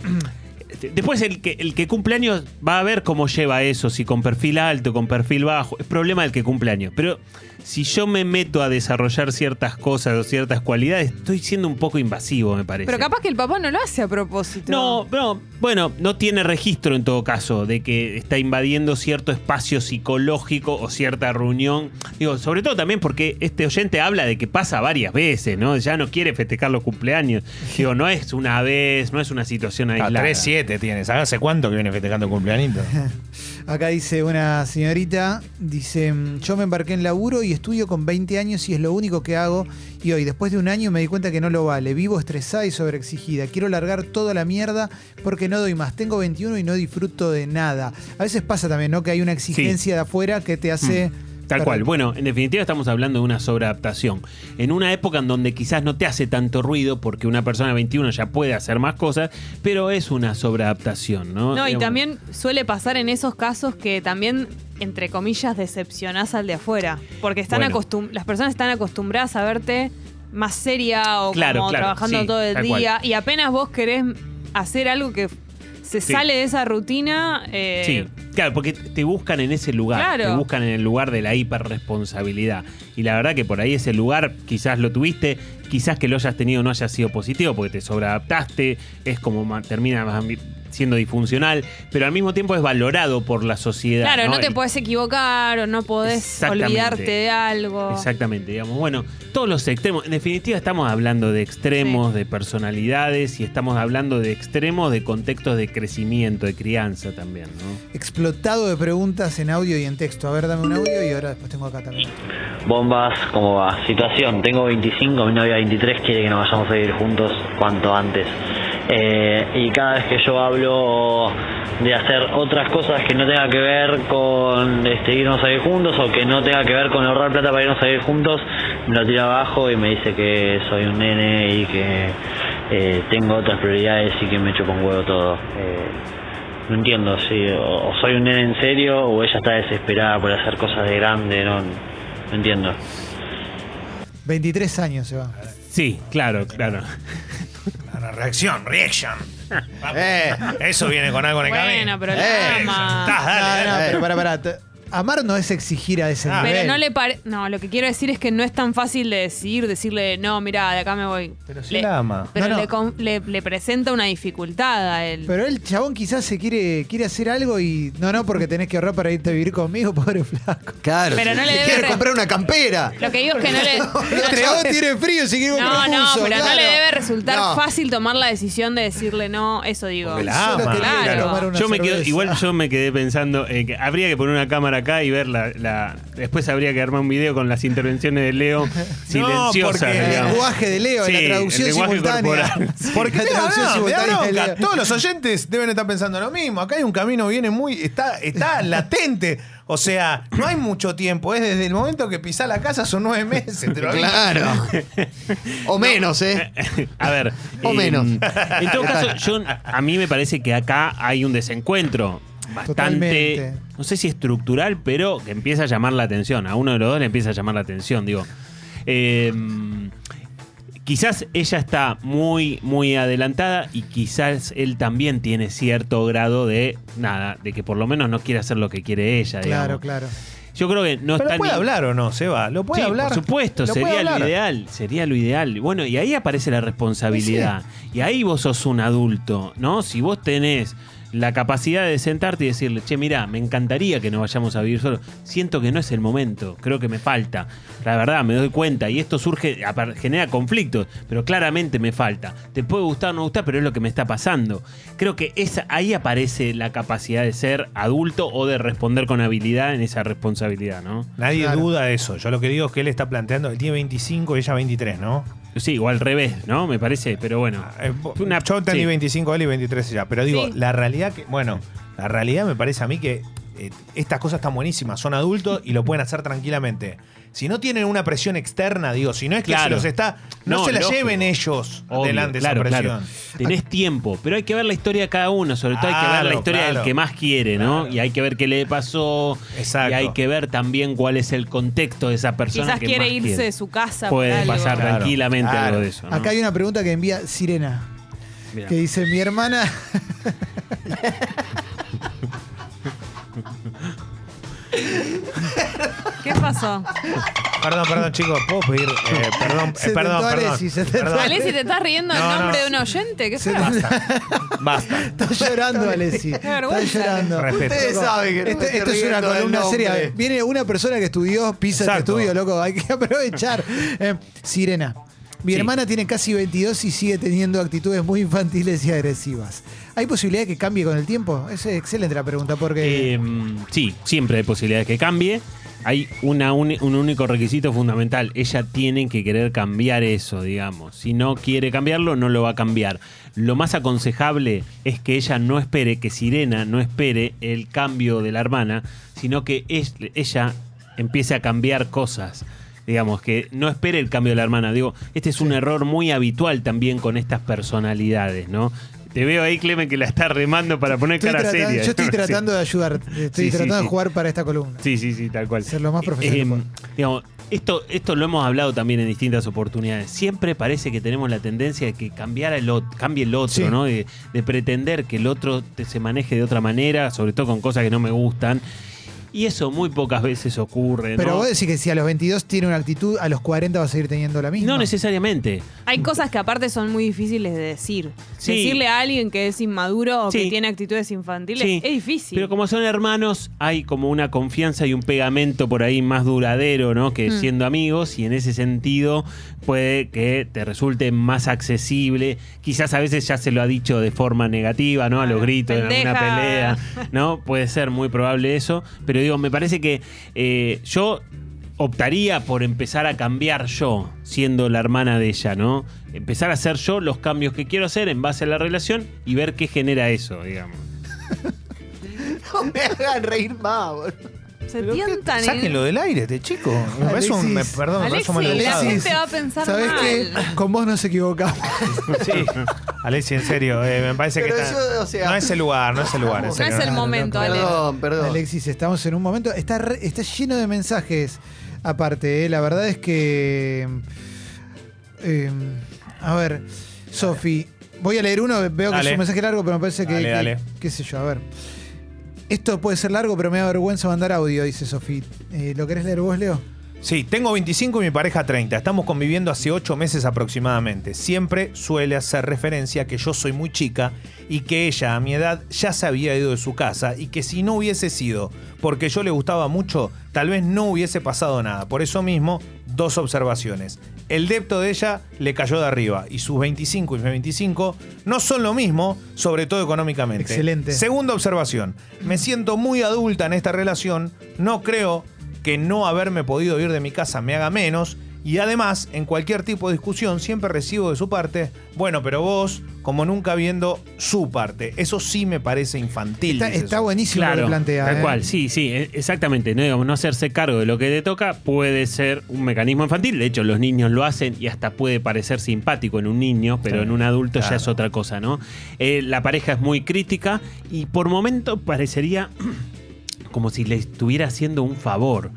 después el que, el que cumple años va a ver cómo lleva eso, si con perfil alto, con perfil bajo, es problema del que cumple años, pero si yo me meto a desarrollar ciertas cosas o ciertas cualidades, estoy siendo un poco invasivo, me parece. Pero capaz que el papá no lo hace a propósito. No, no, bueno, no tiene registro en todo caso de que está invadiendo cierto espacio psicológico o cierta reunión. Digo, sobre todo también porque este oyente habla de que pasa varias veces, ¿no? Ya no quiere festejar los cumpleaños. Digo, no es una vez, no es una situación Ah, aislada. 3-7 tienes. ¿Hace cuánto que viene festejando cumpleañito? Acá dice una señorita, dice, "Mm, yo me embarqué en laburo y estudio con 20 años y es lo único que hago y hoy, después de un año, me di cuenta que no lo vale. Vivo estresada y sobreexigida. Quiero largar toda la mierda porque no doy más. Tengo 21 y no disfruto de nada. A veces pasa también, ¿no? Que hay una exigencia de afuera que te hace... Tal cual. Bueno, en definitiva estamos hablando de una sobreadaptación. En una época en donde quizás no te hace tanto ruido porque una persona de 21 ya puede hacer más cosas, pero es una sobreadaptación, ¿no? No, y Digamos, también suele pasar en esos casos que también, entre comillas, decepcionás al de afuera. Porque están Bueno. acostum- las personas están acostumbradas a verte más seria o Claro, como claro, trabajando sí, todo el día. Y apenas vos querés hacer algo que se Sí. sale de esa rutina. eh, Sí, claro, porque te buscan en ese lugar, Claro. te buscan en el lugar de la hiperresponsabilidad. Y la verdad que por ahí ese lugar quizás lo tuviste, quizás que lo hayas tenido no haya sido positivo porque te sobreadaptaste, es como termina más siendo disfuncional, pero al mismo tiempo es valorado por la sociedad. Claro, no, te El- podés equivocar o no podés Exactamente. olvidarte de algo. Exactamente, digamos. Bueno, todos los extremos. En definitiva, estamos hablando de extremos, de personalidades y estamos hablando de extremos de contextos de crecimiento, de crianza también, ¿no? Explotado de preguntas en audio y en texto. A ver, dame un audio y ahora después tengo acá también. Bombas, ¿cómo va? Situación, tengo 25, mi novia 23 quiere que nos vayamos a vivir juntos cuanto antes. Eh, y cada vez que yo hablo de hacer otras cosas que no tenga que ver con este, irnos a vivir juntos o que no tenga que ver con ahorrar plata para irnos a vivir juntos, me lo tira abajo y me dice que soy un nene y que eh, tengo otras prioridades y que me chupa un huevo todo. Eh, no entiendo si o, o soy un nene en serio o ella está desesperada por hacer cosas de grande, no, no entiendo. 23 años se va. Sí, claro, claro. La reacción, reaction. Eh, Eso viene con algo en el camino. Bueno, pero Eh, la ama. Estás, dale, No, no, dale. pero para, para. Te- Amar no es exigir a ese Ah, nivel. Pero no le pare... No, lo que quiero decir es que no es tan fácil de decir, decirle, no, mira, de acá me voy. Pero si Le- la ama. Pero No, no. Le, con- le- le presenta una dificultad a él. Pero el chabón quizás se quiere, quiere hacer algo y. No, no, porque tenés que ahorrar para irte a vivir conmigo, pobre flaco. claro, Pero si- no le si debe quiere re- comprar una campera. Lo que digo es que no le... El chabón tiene frío y se quiere No, comprar un no, buzo, pero no claro. le debe resultar No. fácil tomar la decisión de decirle no, eso digo. Porque la Solo ama. quería Claro. tomar una Yo me quedo, cerveza. igual yo me quedé pensando eh, que habría que poner una cámara acá y ver la, la- después habría que armar un video con las intervenciones de Leo silenciosas. porque El digamos. lenguaje de Leo, Sí, la traducción el lenguaje simultánea. corporal. Porque la da- traducción no, me da simultánea de bronca. Leo. Todos los oyentes deben estar pensando lo mismo. Acá hay un camino, viene muy. Está, está latente. O sea, no hay mucho tiempo. Es desde el momento que pisás la casa, son nueve meses. Te lo aviso. Claro. O menos, ¿eh? A ver. O menos. En todo caso, yo, a mí me parece que acá hay un desencuentro bastante, Totalmente. no sé si estructural, pero que empieza a llamar la atención. A uno de los dos le empieza a llamar la atención, digo. Eh, quizás ella está muy, muy adelantada y quizás él también tiene cierto grado de, nada, de que por lo menos no quiere hacer lo que quiere ella. Claro, digamos. claro. Yo creo que no Pero está puede ni- hablar o no, Seba. Lo puede Sí, hablar. Por supuesto, Lo sería lo ideal, sería lo ideal. Bueno, y ahí aparece la responsabilidad. Y ahí vos sos un adulto, ¿no? Si vos tenés la capacidad de sentarte y decirle, che, mira, me encantaría que nos vayamos a vivir solos. Siento que no es el momento, creo que me falta. La verdad, me doy cuenta. Y esto surge, genera conflictos, pero claramente me falta. Te puede gustar o no gustar, pero es lo que me está pasando. Creo que esa, ahí aparece la capacidad de ser adulto o de responder con habilidad en esa responsabilidad, ¿no? Nadie Claro. duda de eso. Yo lo que digo es que él está planteando, él tiene 25 y ella 23, ¿no? Sí, o al revés, ¿no? Me parece, pero bueno. Eh, Una- yo entendí sí. 25 él y 23 ella. Pero digo, Sí. la realidad que. Bueno, la realidad me parece a mí que eh, estas cosas están buenísimas. Son adultos y lo pueden hacer tranquilamente. Si no tienen una presión externa, digo, si no es que Claro. se los está. No, No, se la lógico. lleven ellos Obvio, adelante claro, esa presión. claro. Tenés tiempo, pero hay que ver la historia de cada uno, sobre todo hay que ver la historia claro. del que más quiere, ¿no? Claro. Y hay que ver qué le pasó. Exacto. Y hay que ver también cuál es el contexto de esa persona Quizás que quiere más irse quiere. de su casa. Puede pasar Claro, tranquilamente claro. algo de eso. ¿no? Acá hay una pregunta que envía Sirena, Mirá. que dice, mi hermana... ¿Qué pasó? Perdón, perdón, chicos. ¿Puedo pedir? eh, perdón, Se eh, perdón, tentó perdón. Alessi, se tentó perdón. Alessi, ¿te estás riendo en No, no. nombre de un oyente? ¿Qué? Basta. Está llorando, Alessi. Está vergüenza. llorando. Respeto. Ustedes saben que no Esto, me estoy esto es una riendo del columna nombre. seria. Viene una persona que estudió, pisa este Exacto. estudio, loco. Hay que aprovechar. Eh, Sirena. Mi Sí. hermana tiene casi 22 y sigue teniendo actitudes muy infantiles y agresivas. ¿Hay posibilidad de que cambie con el tiempo? Es excelente la pregunta porque... Eh, sí, siempre hay posibilidades que cambie. Hay una uni- un único requisito fundamental. Ella tiene que querer cambiar eso, digamos. Si no quiere cambiarlo, no lo va a cambiar. Lo más aconsejable es que ella no espere, que Sirena no espere el cambio de la hermana, sino que es- ella empiece a cambiar cosas. Digamos, que no espere el cambio de la hermana. Digo, este es un error muy habitual también con estas personalidades, ¿no? Te veo ahí, Clemen, que la está remando para poner Estoy cara tratando- seria. yo estoy tratando de ayudar. Estoy Sí, sí, tratando de jugar para esta columna. Sí, sí, sí, tal cual. Ser lo más profesional Eh, que puedo. digamos, esto, esto lo hemos hablado también en distintas oportunidades. Siempre parece que tenemos la tendencia de que cambiar el otro, cambie el otro, Sí. ¿no? De, de pretender que el otro te- se maneje de otra manera, sobre todo con cosas que no me gustan. Y eso muy pocas veces ocurre. Pero ¿no? vos decís que si a los 22 tiene una actitud, a los 40 va a seguir teniendo la misma. No necesariamente. Hay cosas que aparte son muy difíciles de decir. Sí. Decirle a alguien que es inmaduro o Sí. que tiene actitudes infantiles Sí. es difícil. Pero como son hermanos, hay como una confianza y un pegamento por ahí más duradero, ¿no? Que Mm. siendo amigos, y en ese sentido puede que te resulte más accesible. Quizás a veces ya se lo ha dicho de forma negativa, ¿no? A los gritos en alguna pelea, ¿no? Puede ser muy probable eso. Pero digo, me parece que eh, yo optaría por empezar a cambiar yo, siendo la hermana de ella, ¿no? Empezar a hacer yo los cambios que quiero hacer en base a la relación y ver qué genera eso, digamos. No me hagan reír más, boludo. Se tientan. Sáquenlo del aire, este chico. Me parece un, me- Alexis. perdón, me parece un Alexis, la maleducado. gente va a pensar ¿Sabés mal. qué? Con vos no se equivocamos. Sí. Alexi, en serio, eh, me parece que está- yo, o sea- no es el lugar, no es el lugar. en No serio, es el no. momento, Ale. Perdón, perdón. Alexis, estamos en un momento. Está, re- está lleno de mensajes aparte. ¿eh? La verdad es que. eh, a ver, Sofi, voy a leer uno. Veo que Dale. es un mensaje largo, pero me parece que. Dale, que- dale. qué sé yo, a ver. Esto puede ser largo, pero me da vergüenza mandar audio, dice Sofi. Eh, ¿Lo querés leer vos, Leo? Sí, tengo 25 y mi pareja 30. Estamos conviviendo hace 8 meses aproximadamente. Siempre suele hacer referencia a que yo soy muy chica y que ella a mi edad ya se había ido de su casa y que si no hubiese sido porque yo le gustaba mucho, tal vez no hubiese pasado nada. Por eso mismo, dos observaciones. El depto de ella le cayó de arriba y sus 25 y mis 25 no son lo mismo, sobre todo económicamente. Excelente. Segunda observación. Me siento muy adulta en esta relación. No creo que no haberme podido ir de mi casa me haga menos. Y además, en cualquier tipo de discusión, siempre recibo de su parte, bueno, pero vos, como nunca viendo su parte. Eso sí me parece infantil. Está, dice está eso. buenísimo lo que plantea. tal ¿eh? cual, sí, sí, e- exactamente. No, Digamos, no hacerse cargo de lo que te toca puede ser un mecanismo infantil. De hecho, los niños lo hacen y hasta puede parecer simpático en un niño, pero Sí, en un adulto ya es otra cosa, ¿no? Eh, la pareja es muy crítica y por momento parecería como si le estuviera haciendo un favor.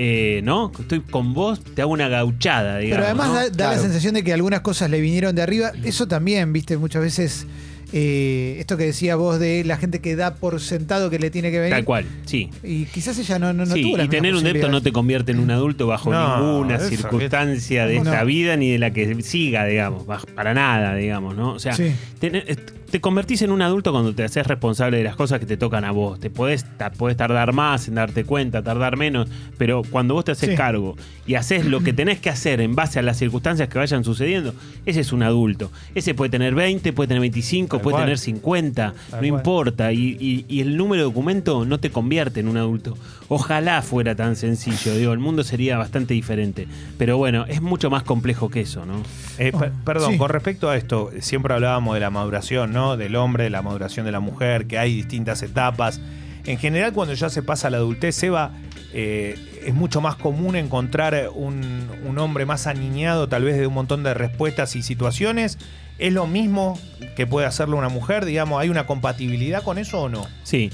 Eh, ¿No? Estoy con vos, te hago una gauchada, digamos. Pero además ¿no? da, da la sensación de que algunas cosas le vinieron de arriba. Eso también, viste, muchas veces. Eh, esto que decía vos de la gente que da por sentado que le tiene que venir. Tal cual, sí. Y quizás ella no, no, no Sí, tuvo y tener un depto no te convierte en un adulto bajo No, ninguna eso, circunstancia de No. esta vida ni de la que siga, digamos, para nada, digamos, ¿no? O sea, Sí. tener- eh, te convertís en un adulto cuando te haces responsable de las cosas que te tocan a vos. Te podés, ta- podés tardar más en darte cuenta, tardar menos, pero cuando vos te haces Sí. cargo y haces lo que tenés que hacer en base a las circunstancias que vayan sucediendo, ese es un adulto. Ese puede tener 20, puede tener 25, Tal puede cual. tener 50, Tal no cual. importa. Y, y- y el número de documento no te convierte en un adulto. Ojalá fuera tan sencillo, digo, el mundo sería bastante diferente. Pero bueno, es mucho más complejo que eso, ¿no? Eh, per- perdón, Sí. con respecto a esto, siempre hablábamos de la maduración, ¿no? Del hombre, de la maduración de la mujer, que hay distintas etapas. En general, cuando ya se pasa a la adultez, Eva, eh, es mucho más común encontrar un, un hombre más aniñado, tal vez de un montón de respuestas y situaciones. ¿Es lo mismo que puede hacerlo una mujer? Digamos, ¿hay una compatibilidad con eso o no? Sí.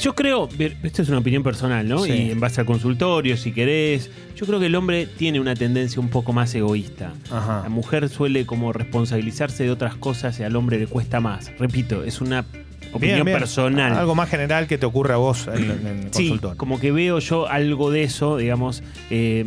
Yo creo, esto es una opinión personal, ¿no? Sí. Y en base al consultorio, si querés, yo creo que el hombre tiene una tendencia un poco más egoísta. Ajá. La mujer suele como responsabilizarse de otras cosas y al hombre le cuesta más. Repito, es una opinión Bien, bien. personal. Algo más general que te ocurre a vos en, en el Sí, como que veo yo algo de eso, digamos. eh,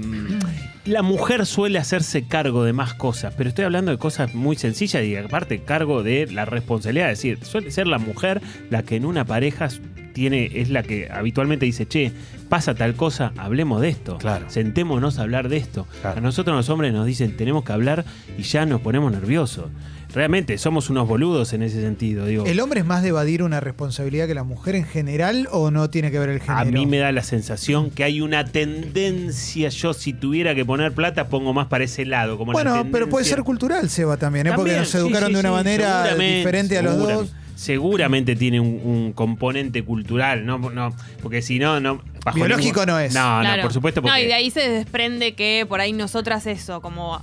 la mujer suele hacerse cargo de más cosas, pero estoy hablando de cosas muy sencillas y aparte cargo de la responsabilidad. Es decir, suele ser la mujer la que en una pareja tiene, es la que habitualmente dice, che, pasa tal cosa, hablemos de esto. Claro. Sentémonos a hablar de esto. Claro. A nosotros los hombres nos dicen, tenemos que hablar y ya nos ponemos nerviosos. Realmente somos unos boludos en ese sentido. Digo, ¿El hombre es más de evadir una responsabilidad que la mujer en general o no tiene que ver el género? A mí me da la sensación que hay una tendencia. Yo, si tuviera que poner plata, pongo más para ese lado. Como la Bueno, pero puede ser cultural, Seba, también, ¿eh? porque También, nos sí, educaron sí, de una sí, manera diferente a los dos. Seguramente tiene un, un componente cultural, ¿no? no porque si no, no. bajo Biológico no es. No, Claro. no, por supuesto. Porque No, y de ahí se desprende que por ahí nosotras eso, como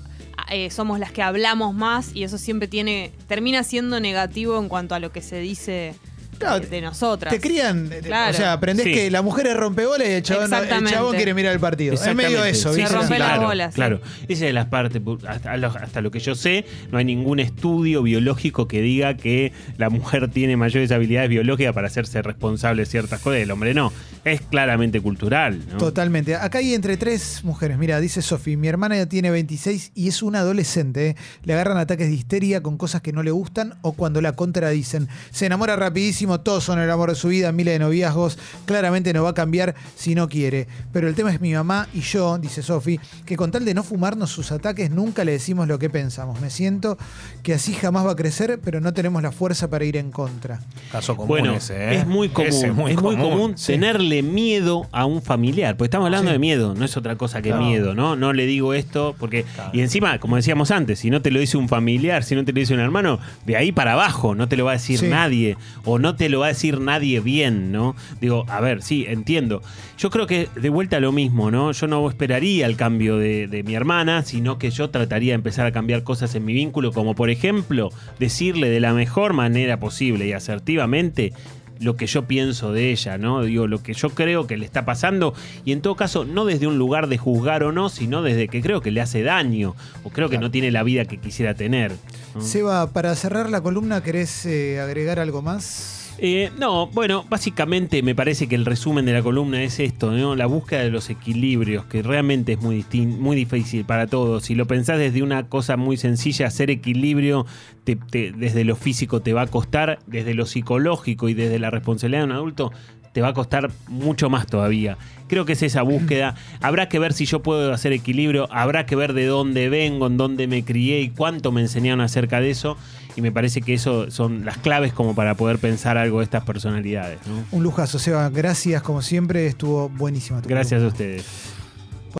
eh, somos las que hablamos más y eso siempre tiene termina siendo negativo en cuanto a lo que se dice Claro, de, de nosotras. Te crían, eh, Claro. o sea, aprendés Sí. que la mujer es rompebola y el chabón, el Exactamente. chabón quiere mirar el partido. Es medio Exactamente. eso, ¿viste? Se rompe las claro, bolas, sí. Claro, esa es de las partes, hasta lo, hasta lo que yo sé, no hay ningún estudio biológico que diga que la mujer tiene mayores habilidades biológicas para hacerse responsable de ciertas cosas, el hombre no. Es claramente cultural. ¿no? Totalmente. Acá hay entre tres mujeres. Mira, dice Sofi, mi hermana ya tiene 26 y es una adolescente. ¿eh? Le agarran ataques de histeria con cosas que no le gustan o cuando la contradicen. Se enamora rapidísimo, todos son el amor de su vida, miles de noviazgos. Claramente no va a cambiar si no quiere. Pero el tema es mi mamá y yo, dice Sofi, que con tal de no fumarnos sus ataques nunca le decimos lo que pensamos. Me siento que así jamás va a crecer, pero no tenemos la fuerza para ir en contra. Caso común Bueno, ese, ¿eh? es muy común, Ese es muy común, sí. tenerle miedo a un familiar, porque estamos hablando Sí. de miedo, no es otra cosa que Claro. miedo, ¿no? No le digo esto porque Claro. y encima, como decíamos antes, si no te lo dice un familiar, si no te lo dice un hermano, de ahí para abajo no te lo va a decir Sí. nadie o no te lo va a decir nadie bien, ¿no? Digo, a ver, sí, entiendo. Yo creo que de vuelta lo mismo, ¿no? Yo no esperaría el cambio de, de mi hermana, sino que yo trataría de empezar a cambiar cosas en mi vínculo, como por ejemplo, decirle de la mejor manera posible y asertivamente lo que yo pienso de ella, ¿no? Digo, lo que yo creo que le está pasando y en todo caso no desde un lugar de juzgar o no, sino desde que creo que le hace daño o creo que no tiene la vida que quisiera tener. ¿no? Seba, para cerrar la columna, ¿querés eh, agregar algo más? Eh, no, bueno, básicamente me parece que el resumen de la columna es esto, ¿no? La búsqueda de los equilibrios, que realmente es muy, muy difícil para todos. Si lo pensás desde una cosa muy sencilla, hacer equilibrio te- te- desde lo físico te va a costar, desde lo psicológico y desde la responsabilidad de un adulto te va a costar mucho más todavía. Creo que es esa búsqueda. Habrá que ver si yo puedo hacer equilibrio, habrá que ver de dónde vengo, en dónde me crié y cuánto me enseñaron acerca de eso. Y me parece que eso son las claves como para poder pensar algo de estas personalidades. ¿no? Un lujazo, Seba. Gracias, como siempre. Estuvo buenísima tu Gracias columna. a ustedes.